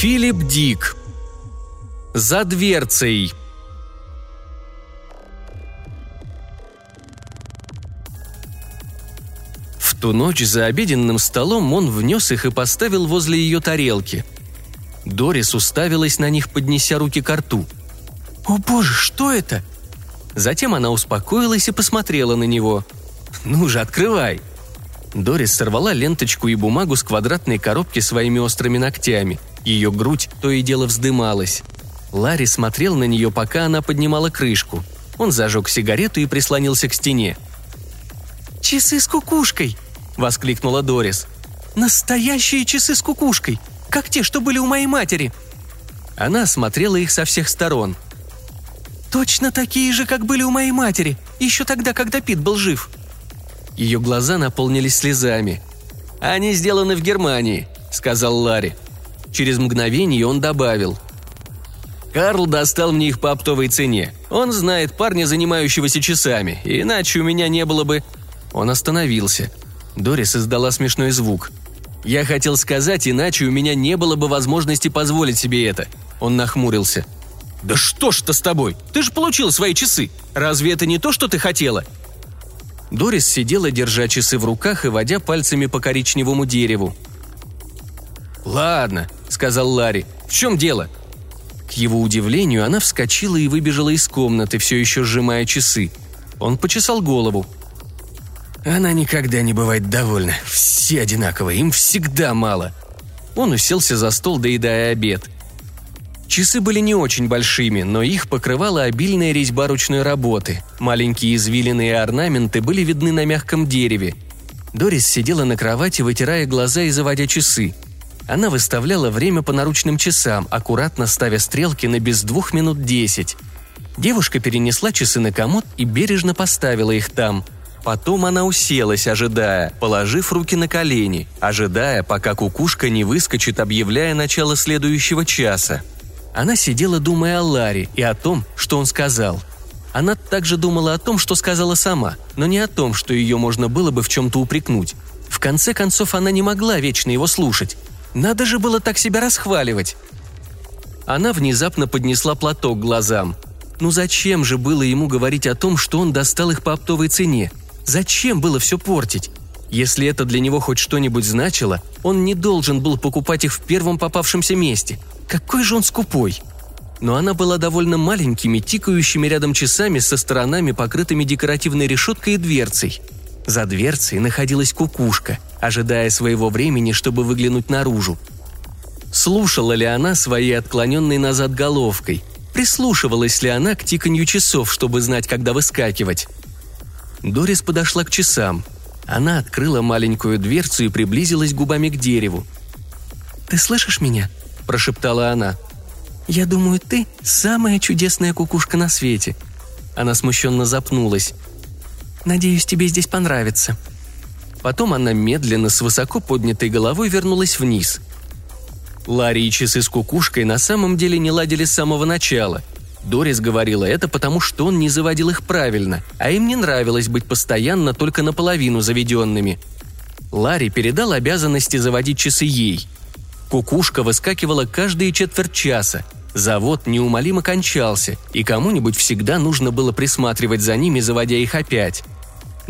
Филипп Дик. За дверцей. В ту ночь за обеденным столом он внес их и поставил возле ее тарелки. Дорис уставилась на них, поднеся руки к рту. «О боже, что это?» Затем она успокоилась и посмотрела на него. «Ну же, открывай!» Дорис сорвала ленточку и бумагу с квадратной коробки своими острыми ногтями. Ее грудь то и дело вздымалась. Ларри смотрел на нее, пока она поднимала крышку. Он зажег сигарету и прислонился к стене. «Часы с кукушкой!» – воскликнула Дорис. «Настоящие часы с кукушкой! Как те, что были у моей матери!» Она осмотрела их со всех сторон. «Точно такие же, как были у моей матери, еще тогда, когда Пит был жив!» Ее глаза наполнились слезами. «Они сделаны в Германии», — сказал Ларри. Через мгновение он добавил. «Карл достал мне их по оптовой цене. Он знает парня, занимающегося часами, иначе у меня не было бы...» Он остановился. Дорис издала смешной звук. «Я хотел сказать, иначе у меня не было бы возможности позволить себе это». Он нахмурился. «Да что ж-то с тобой? Ты же получил свои часы. Разве это не то, что ты хотела?» Дорис сидела, держа часы в руках и водя пальцами по коричневому дереву. «Ладно», — сказал Ларри. «В чем дело?» К его удивлению, она вскочила и выбежала из комнаты, все еще сжимая часы. Он почесал голову. «Она никогда не бывает довольна. Все одинаковые, им всегда мало». Он уселся за стол, доедая обед. Часы были не очень большими, но их покрывала обильная резьба ручной работы. Маленькие извилины орнаменты были видны на мягком дереве. Дорис сидела на кровати, вытирая глаза и заводя часы. Она выставляла время по наручным часам, аккуратно ставя стрелки на без двух минут десять. Девушка перенесла часы на комод и бережно поставила их там. Потом она уселась, ожидая, положив руки на колени, ожидая, пока кукушка не выскочит, объявляя начало следующего часа. Она сидела, думая о Ларе и о том, что он сказал. Она также думала о том, что сказала сама, но не о том, что ее можно было бы в чем-то упрекнуть. В конце концов, она не могла вечно его слушать. Надо же было так себя расхваливать. Она внезапно поднесла платок к глазам. Ну зачем же было ему говорить о том, что он достал их по оптовой цене? Зачем было все портить? Если это для него хоть что-нибудь значило, он не должен был покупать их в первом попавшемся месте. Какой же он скупой! Но она была довольно маленькими, тикающими рядом часами со сторонами, покрытыми декоративной решеткой и дверцей. За дверцей находилась кукушка, ожидая своего времени, чтобы выглянуть наружу. Слушала ли она своей отклоненной назад головкой? Прислушивалась ли она к тиканью часов, чтобы знать, когда выскакивать? Дорис подошла к часам. Она открыла маленькую дверцу и приблизилась губами к дереву. «Ты слышишь меня?» – прошептала она. «Я думаю, ты самая чудесная кукушка на свете». Она смущенно запнулась. «Надеюсь, тебе здесь понравится». Потом она медленно с высоко поднятой головой вернулась вниз. Ларри и часы с кукушкой на самом деле не ладили с самого начала. Дорис говорила это потому, что он не заводил их правильно, а им не нравилось быть постоянно только наполовину заведенными. Ларри передал обязанности заводить часы ей. Кукушка выскакивала каждые четверть часа. Завод неумолимо кончался, и кому-нибудь всегда нужно было присматривать за ними, заводя их опять.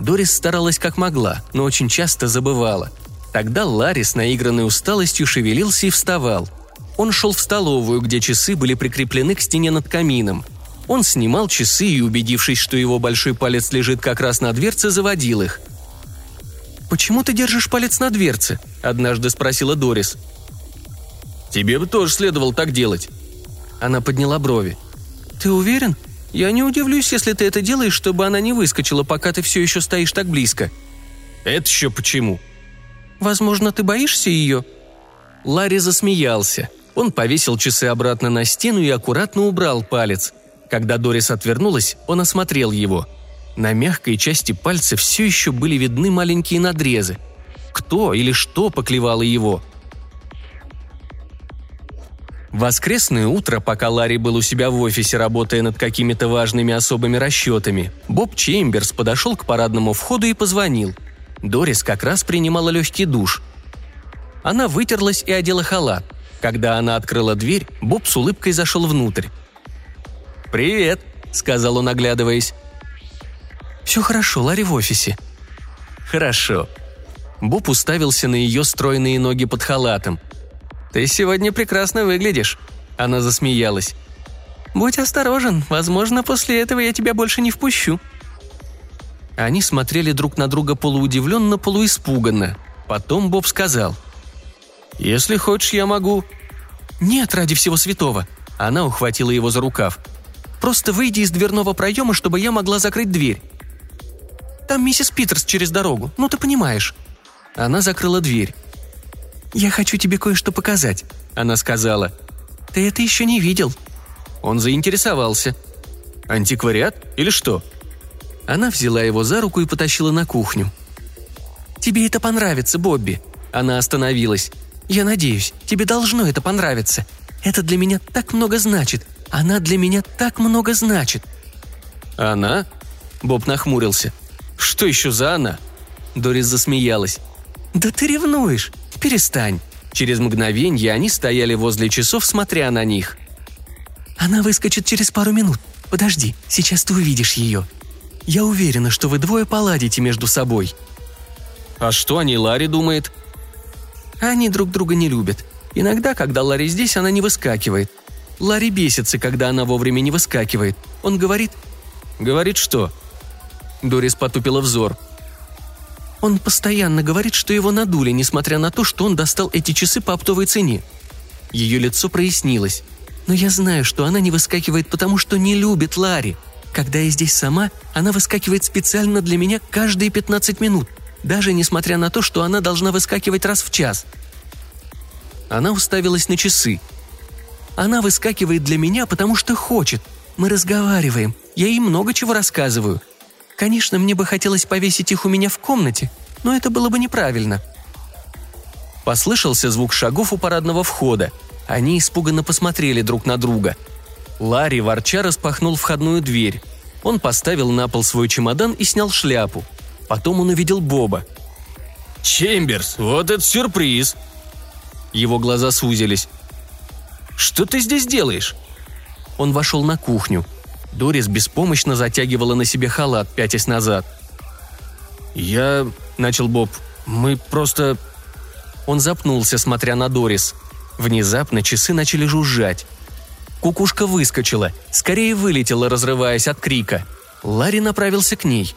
Дорис старалась как могла, но очень часто забывала. Тогда Ларри с наигранной усталостью шевелился и вставал. Он шел в столовую, где часы были прикреплены к стене над камином. Он снимал часы и, убедившись, что его большой палец лежит как раз на дверце, заводил их. «Почему ты держишь палец на дверце?» – однажды спросила Дорис. «Тебе бы тоже следовало так делать». Она подняла брови. «Ты уверен? Я не удивлюсь, если ты это делаешь, чтобы она не выскочила, пока ты все еще стоишь так близко». «Это еще почему?» «Возможно, ты боишься ее?» Ларри засмеялся. Он повесил часы обратно на стену и аккуратно убрал палец. Когда Дорис отвернулась, он осмотрел его. На мягкой части пальца все еще были видны маленькие надрезы. Кто или что поклевало его? Воскресное утро, пока Ларри был у себя в офисе, работая над какими-то важными особыми расчетами, Боб Чемберс подошел к парадному входу и позвонил. Дорис как раз принимала легкий душ. Она вытерлась и одела халат. Когда она открыла дверь, Боб с улыбкой зашел внутрь. «Привет», — сказал он, оглядываясь. «Все хорошо, Ларри в офисе». «Хорошо». Боб уставился на ее стройные ноги под халатом. «Ты сегодня прекрасно выглядишь», — она засмеялась. «Будь осторожен, возможно, после этого я тебя больше не впущу». Они смотрели друг на друга полуудивленно, полуиспуганно. Потом Боб сказал. «Если хочешь, я могу». «Нет, ради всего святого». Она ухватила его за рукав. «Просто выйди из дверного проема, чтобы я могла закрыть дверь. Там миссис Питерс через дорогу, ну ты понимаешь». Она закрыла дверь. «Я хочу тебе кое-что показать», — она сказала. «Ты это еще не видел». Он заинтересовался. «Антиквариат или что?» Она взяла его за руку и потащила на кухню. «Тебе это понравится, Бобби!» Она остановилась. «Я надеюсь, тебе должно это понравиться. Это для меня так много значит. Она для меня так много значит». «Она?» Боб нахмурился. «Что еще за она?» Дорис засмеялась. «Да ты ревнуешь! Перестань!» Через мгновенье они стояли возле часов, смотря на них. «Она выскочит через пару минут. Подожди, сейчас ты увидишь ее. Я уверена, что вы двое поладите между собой». «А что о ней Ларри думает?» «Они друг друга не любят. Иногда, когда Ларри здесь, она не выскакивает. Ларри бесится, когда она вовремя не выскакивает. Он говорит...» «Говорит что?» Дорис потупила взор. Он постоянно говорит, что его надули, несмотря на то, что он достал эти часы по оптовой цене. Ее лицо прояснилось. Но я знаю, что она не выскакивает, потому что не любит Ларри. Когда я здесь сама, она выскакивает специально для меня каждые 15 минут, даже несмотря на то, что она должна выскакивать раз в час. Она уставилась на часы. Она выскакивает для меня, потому что хочет. Мы разговариваем. Я ей много чего рассказываю. Конечно, мне бы хотелось повесить их у меня в комнате, но это было бы неправильно. Послышался звук шагов у парадного входа. Они испуганно посмотрели друг на друга. Ларри ворча распахнул входную дверь. Он поставил на пол свой чемодан и снял шляпу. Потом он увидел Боба. «Чемберс, вот это сюрприз!» Его глаза сузились. «Что ты здесь делаешь?» Он вошел на кухню. Дорис беспомощно затягивала на себе халат, пятясь назад. «Я...» – начал Боб. «Мы просто...» Он запнулся, смотря на Дорис. Внезапно часы начали жужжать. Кукушка выскочила, скорее вылетела, разрываясь от крика. Ларри направился к ней.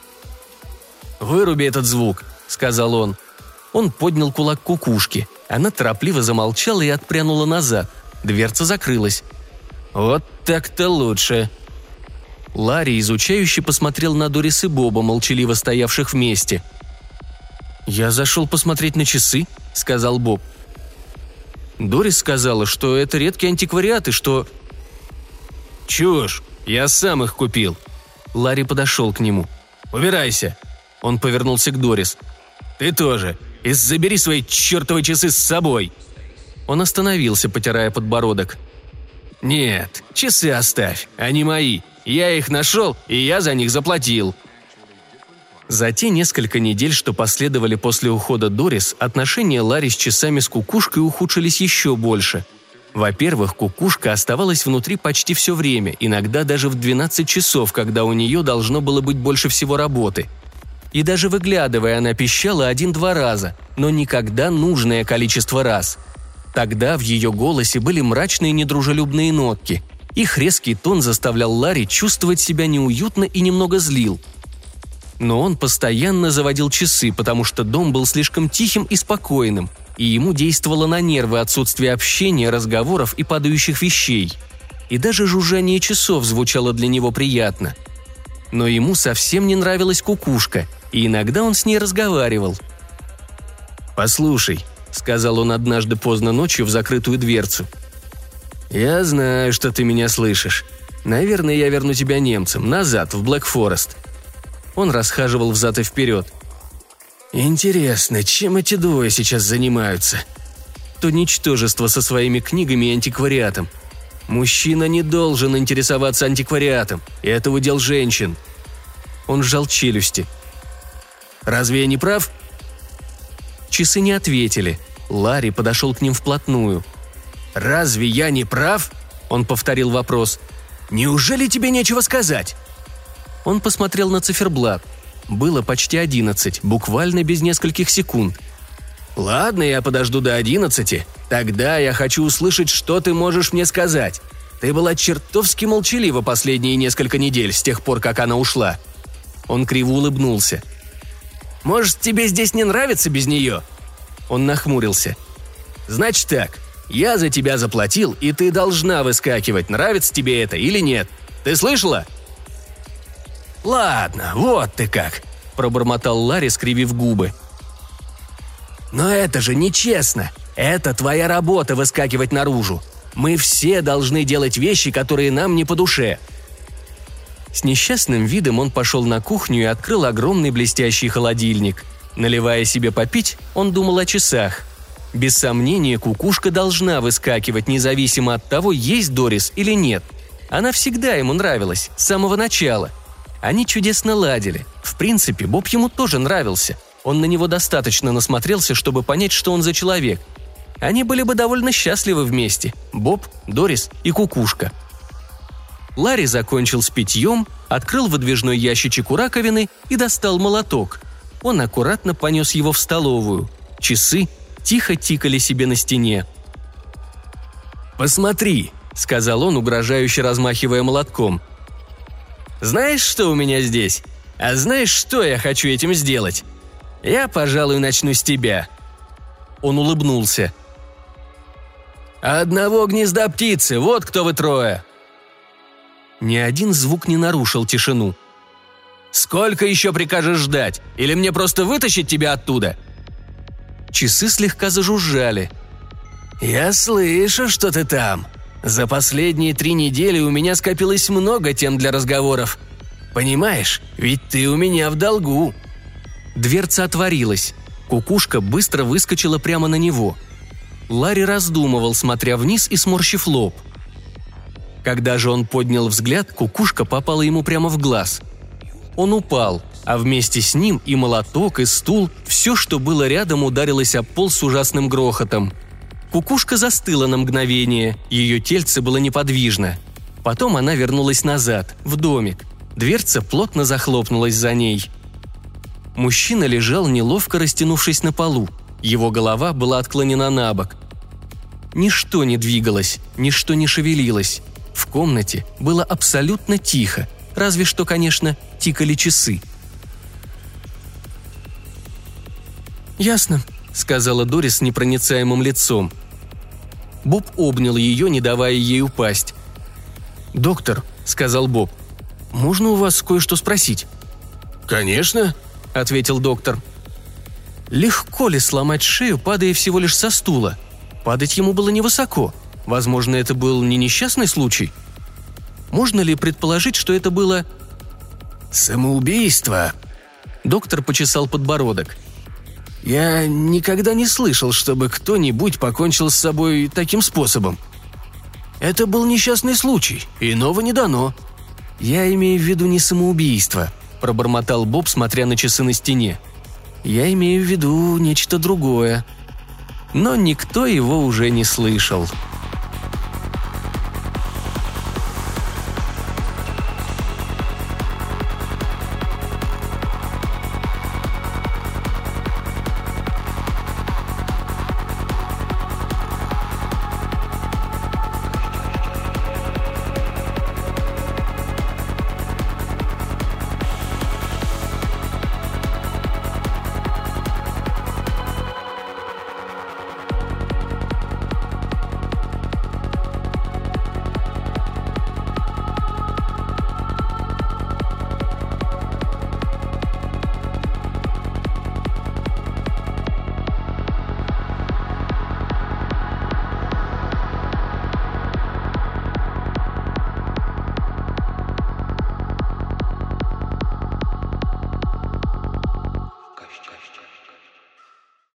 «Выруби этот звук», — сказал он. Он поднял кулак кукушки. Она торопливо замолчала и отпрянула назад. Дверца закрылась. «Вот так-то лучше», Ларри изучающе посмотрел на Дорис и Боба, молчаливо стоявших вместе. «Я зашел посмотреть на часы», — сказал Боб. Дорис сказала, что это редкий антиквариат и что... «Чушь! Я сам их купил!» Ларри подошел к нему. «Убирайся!» Он повернулся к Дорис. «Ты тоже! И забери свои чертовы часы с собой!» Он остановился, потирая подбородок. «Нет, часы оставь, они мои. Я их нашел, и я за них заплатил». За те несколько недель, что последовали после ухода Дорис, отношения Ларри с часами с кукушкой ухудшились еще больше. Во-первых, кукушка оставалась внутри почти все время, иногда даже в 12 часов, когда у нее должно было быть больше всего работы. И даже выглядывая, она пищала один-два раза, но никогда нужное количество раз. Тогда в ее голосе были мрачные недружелюбные нотки – их резкий тон заставлял Ларри чувствовать себя неуютно и немного злил. Но он постоянно заводил часы, потому что дом был слишком тихим и спокойным, и ему действовало на нервы отсутствие общения, разговоров и падающих вещей. И даже жужжание часов звучало для него приятно. Но ему совсем не нравилась кукушка, и иногда он с ней разговаривал. «Послушай», — сказал он однажды поздно ночью в закрытую дверцу — «Я знаю, что ты меня слышишь. Наверное, я верну тебя немцам, назад, в Блэк Форест». Он расхаживал взад и вперед. «Интересно, чем эти двое сейчас занимаются?» То ничтожество со своими книгами и антиквариатом. Мужчина не должен интересоваться антиквариатом, это удел женщин. Он сжал челюсти. «Разве я не прав?» Часы не ответили. Ларри подошел к ним вплотную – «Разве я не прав?» – он повторил вопрос. «Неужели тебе нечего сказать?» Он посмотрел на циферблат. Было почти одиннадцать, буквально без нескольких секунд. «Ладно, я подожду до одиннадцати. Тогда я хочу услышать, что ты можешь мне сказать. Ты была чертовски молчалива последние несколько недель, с тех пор, как она ушла». Он криво улыбнулся. «Может, тебе здесь не нравится без нее?» Он нахмурился. «Значит так, я за тебя заплатил, и ты должна выскакивать, нравится тебе это или нет. Ты слышала?» «Ладно, вот ты как», – пробормотал Ларри, скривив губы. «Но это же нечестно. Это твоя работа выскакивать наружу. Мы все должны делать вещи, которые нам не по душе». С несчастным видом он пошел на кухню и открыл огромный блестящий холодильник. Наливая себе попить, он думал о часах. Без сомнения, кукушка должна выскакивать, независимо от того, есть Дорис или нет. Она всегда ему нравилась, с самого начала – они чудесно ладили. В принципе, Боб ему тоже нравился. Он на него достаточно насмотрелся, чтобы понять, что он за человек. Они были бы довольно счастливы вместе. Боб, Дорис и Кукушка. Ларри закончил с питьем, открыл выдвижной ящичек у раковины и достал молоток. Он аккуратно понес его в столовую. Часы тихо тикали себе на стене. «Посмотри», — сказал он, угрожающе размахивая молотком — знаешь, что у меня здесь? А знаешь, что я хочу этим сделать? Я, пожалуй, начну с тебя». Он улыбнулся. «Одного гнезда птицы, вот кто вы трое!» Ни один звук не нарушил тишину. «Сколько еще прикажешь ждать? Или мне просто вытащить тебя оттуда?» Часы слегка зажужжали. «Я слышу, что ты там», за последние три недели у меня скопилось много тем для разговоров. Понимаешь, ведь ты у меня в долгу». Дверца отворилась. Кукушка быстро выскочила прямо на него. Ларри раздумывал, смотря вниз и сморщив лоб. Когда же он поднял взгляд, кукушка попала ему прямо в глаз. Он упал, а вместе с ним и молоток, и стул, все, что было рядом, ударилось об пол с ужасным грохотом – Кукушка застыла на мгновение, ее тельце было неподвижно. Потом она вернулась назад, в домик. Дверца плотно захлопнулась за ней. Мужчина лежал, неловко растянувшись на полу. Его голова была отклонена на бок. Ничто не двигалось, ничто не шевелилось. В комнате было абсолютно тихо, разве что, конечно, тикали часы. «Ясно», — сказала Дорис с непроницаемым лицом. Боб обнял ее, не давая ей упасть. «Доктор», — сказал Боб, — «можно у вас кое-что спросить?» «Конечно», — ответил доктор. Легко ли сломать шею, падая всего лишь со стула? Падать ему было невысоко. Возможно, это был не несчастный случай. Можно ли предположить, что это было... «Самоубийство?» Доктор почесал подбородок. Я никогда не слышал, чтобы кто-нибудь покончил с собой таким способом. Это был несчастный случай, иного не дано. Я имею в виду не самоубийство, пробормотал Боб, смотря на часы на стене. Я имею в виду нечто другое. Но никто его уже не слышал. —